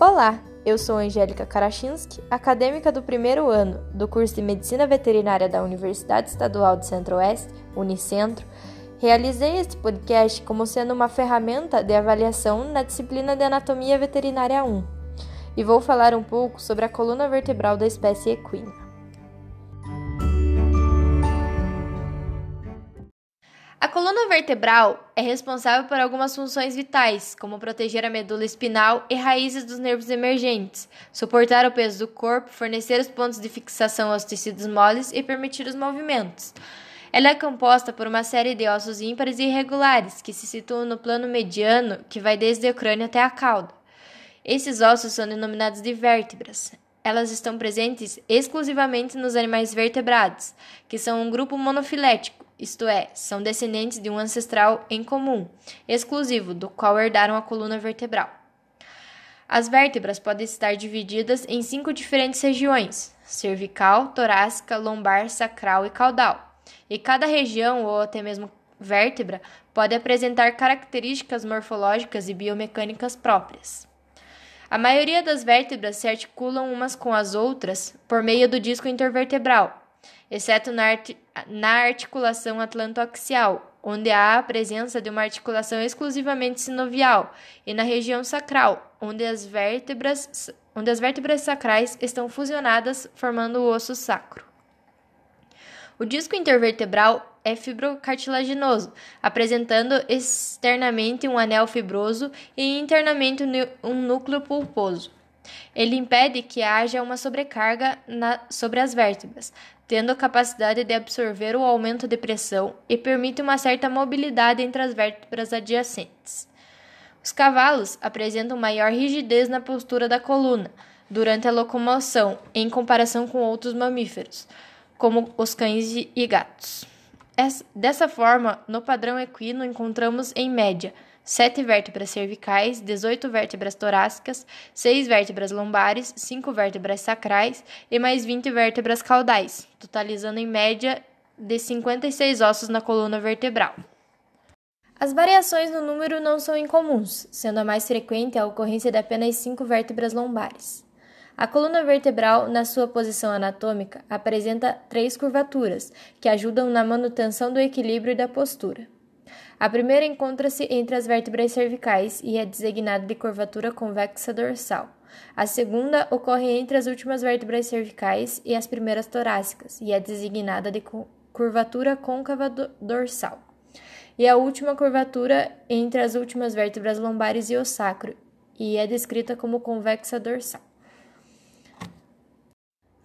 Olá, eu sou Angélica Karachinski, acadêmica do primeiro ano do curso de Medicina Veterinária da Universidade Estadual de Centro-Oeste, Unicentro. Realizei este podcast como sendo uma ferramenta de avaliação na disciplina de Anatomia Veterinária 1 e vou falar um pouco sobre a coluna vertebral da espécie equina. A coluna vertebral é responsável por algumas funções vitais, como proteger a medula espinal e raízes dos nervos emergentes, suportar o peso do corpo, fornecer os pontos de fixação aos tecidos moles e permitir os movimentos. Ela é composta por uma série de ossos ímpares e irregulares que se situam no plano mediano, que vai desde o crânio até a cauda. Esses ossos são denominados de vértebras. Elas estão presentes exclusivamente nos animais vertebrados, que são um grupo monofilético isto é, são descendentes de um ancestral em comum, exclusivo, do qual herdaram a coluna vertebral. As vértebras podem estar divididas em cinco diferentes regiões: cervical, torácica, lombar, sacral e caudal. E cada região, ou até mesmo vértebra, pode apresentar características morfológicas e biomecânicas próprias. A maioria das vértebras se articulam umas com as outras por meio do disco intervertebral, exceto na, na articulação atlantoaxial, onde há a presença de uma articulação exclusivamente sinovial, e na região sacral, onde as vértebras, onde as vértebras sacrais estão fusionadas, formando o osso sacro. O disco intervertebral é fibrocartilaginoso, apresentando externamente um anel fibroso e internamente um núcleo pulposo. Ele impede que haja uma sobrecarga na, sobre as vértebras, tendo a capacidade de absorver o aumento de pressão e permite uma certa mobilidade entre as vértebras adjacentes. Os cavalos apresentam maior rigidez na postura da coluna durante a locomoção em comparação com outros mamíferos, como os cães e gatos. Dessa forma, no padrão equino encontramos, em média, 7 vértebras cervicais, 18 vértebras torácicas, 6 vértebras lombares, 5 vértebras sacrais e mais 20 vértebras caudais, totalizando em média de 56 ossos na coluna vertebral. As variações no número não são incomuns, sendo a mais frequente a ocorrência de apenas 5 vértebras lombares. A coluna vertebral, na sua posição anatômica, apresenta três curvaturas, que ajudam na manutenção do equilíbrio e da postura. A primeira encontra-se entre as vértebras cervicais e é designada de curvatura convexa dorsal. A segunda ocorre entre as últimas vértebras cervicais e as primeiras torácicas e é designada de curvatura côncava dorsal. E a última curvatura entre as últimas vértebras lombares e o sacro e é descrita como convexa dorsal.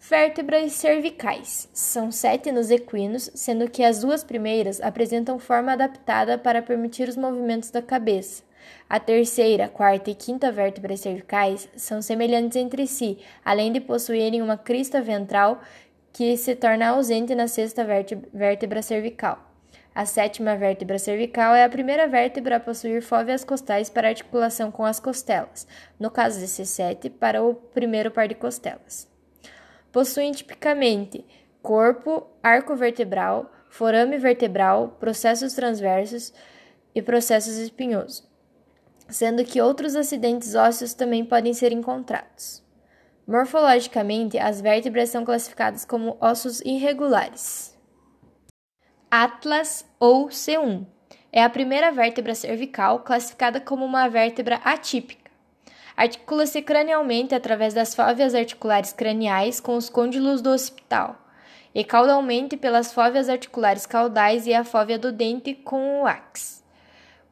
Vértebras cervicais. São sete nos equinos, sendo que as duas primeiras apresentam forma adaptada para permitir os movimentos da cabeça. A terceira, quarta e quinta vértebras cervicais são semelhantes entre si, além de possuírem uma crista ventral que se torna ausente na sexta vértebra cervical. A sétima vértebra cervical é a primeira vértebra a possuir fóveas costais para articulação com as costelas, no caso de C7, para o primeiro par de costelas. Possuem tipicamente corpo, arco vertebral, forame vertebral, processos transversos e processos espinhosos, sendo que outros acidentes ósseos também podem ser encontrados. Morfologicamente, as vértebras são classificadas como ossos irregulares. Atlas ou C1 é a primeira vértebra cervical classificada como uma vértebra atípica Articula-se cranialmente através das fóveas articulares craniais com os côndilos do occipital, e caudalmente pelas fóveas articulares caudais e a fóvea do dente com o axis.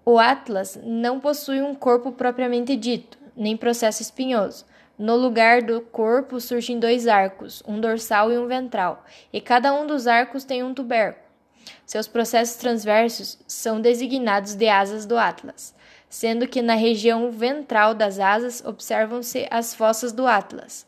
O atlas não possui um corpo propriamente dito, nem processo espinhoso. No lugar do corpo surgem dois arcos, um dorsal e um ventral, e cada um dos arcos tem um tubérculo. Seus processos transversos são designados de asas do atlas sendo que na região ventral das asas observam-se as fossas do atlas.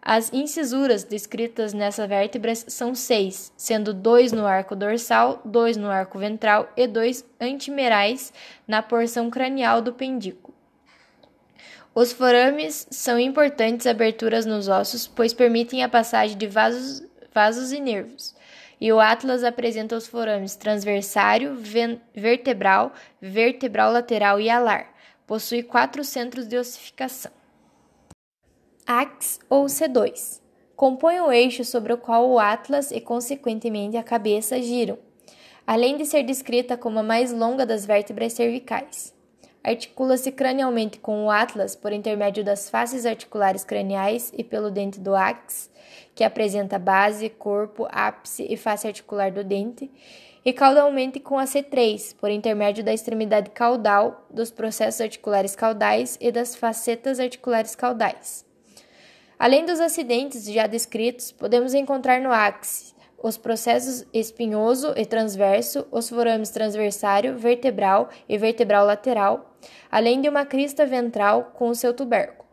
As incisuras descritas nessa vértebra são seis, sendo dois no arco dorsal, dois no arco ventral e dois antimerais na porção cranial do pendículo. Os forames são importantes aberturas nos ossos, pois permitem a passagem de vasos, vasos e nervos e o Atlas apresenta os forames transversário, vertebral, vertebral lateral e alar. Possui quatro centros de ossificação. Ax ou C2 compõe o eixo sobre o qual o atlas e, consequentemente, a cabeça giram, além de ser descrita como a mais longa das vértebras cervicais. Articula-se cranialmente com o atlas por intermédio das faces articulares craniais e pelo dente do ax, que apresenta base, corpo, ápice e face articular do dente, e caudalmente com a C3, por intermédio da extremidade caudal, dos processos articulares caudais e das facetas articulares caudais. Além dos acidentes já descritos, podemos encontrar no áxice os processos espinhoso e transverso, os forames transversário, vertebral e vertebral lateral, além de uma crista ventral com o seu tubérculo.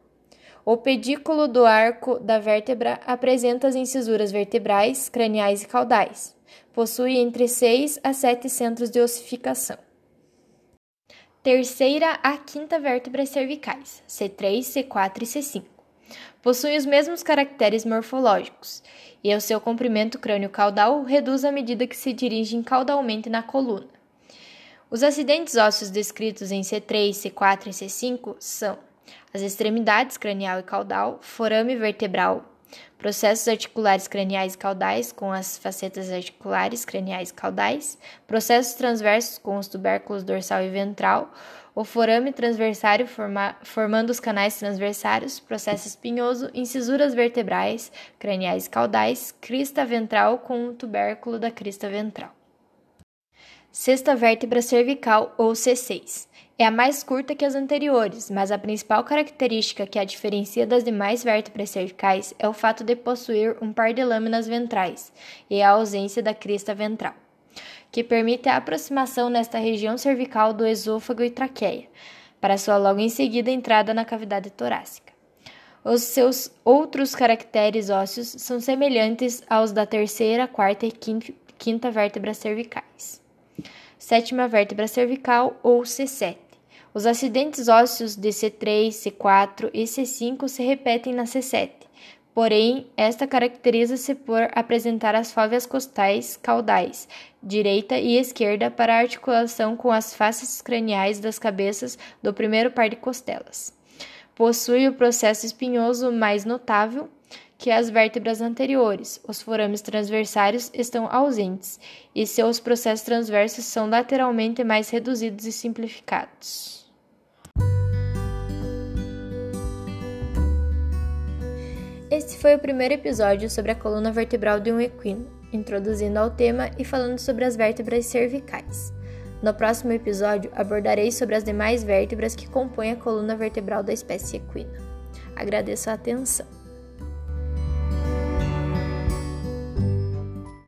O pedículo do arco da vértebra apresenta as incisuras vertebrais, craniais e caudais. Possui entre 6 a 7 centros de ossificação. Terceira a quinta vértebras cervicais, C3, C4 e C5 possui os mesmos caracteres morfológicos, e o seu comprimento crânio-caudal reduz à medida que se dirigem caudalmente na coluna. Os acidentes ósseos descritos em C3, C4 e C5 são as extremidades cranial e caudal, forame vertebral, processos articulares craniais e caudais com as facetas articulares craniais e caudais, processos transversos com os tubérculos dorsal e ventral, o forame transversário forma, formando os canais transversários, processo espinhoso, incisuras vertebrais, craniais e caudais, crista ventral com o tubérculo da crista ventral. Sexta vértebra cervical ou C6. É a mais curta que as anteriores, mas a principal característica que a diferencia das demais vértebras cervicais é o fato de possuir um par de lâminas ventrais e a ausência da crista ventral que permite a aproximação nesta região cervical do esôfago e traqueia, para sua logo em seguida entrada na cavidade torácica. Os seus outros caracteres ósseos são semelhantes aos da terceira, quarta e quinta vértebras cervicais. Sétima vértebra cervical ou C7. Os acidentes ósseos de C3, C4 e C5 se repetem na C7, Porém, esta caracteriza-se por apresentar as fóveas costais caudais, direita e esquerda, para articulação com as faces craniais das cabeças do primeiro par de costelas. Possui o processo espinhoso mais notável que as vértebras anteriores. Os forames transversários estão ausentes e seus processos transversos são lateralmente mais reduzidos e simplificados. Este foi o primeiro episódio sobre a coluna vertebral de um equino, introduzindo ao tema e falando sobre as vértebras cervicais. No próximo episódio, abordarei sobre as demais vértebras que compõem a coluna vertebral da espécie equina. Agradeço a atenção.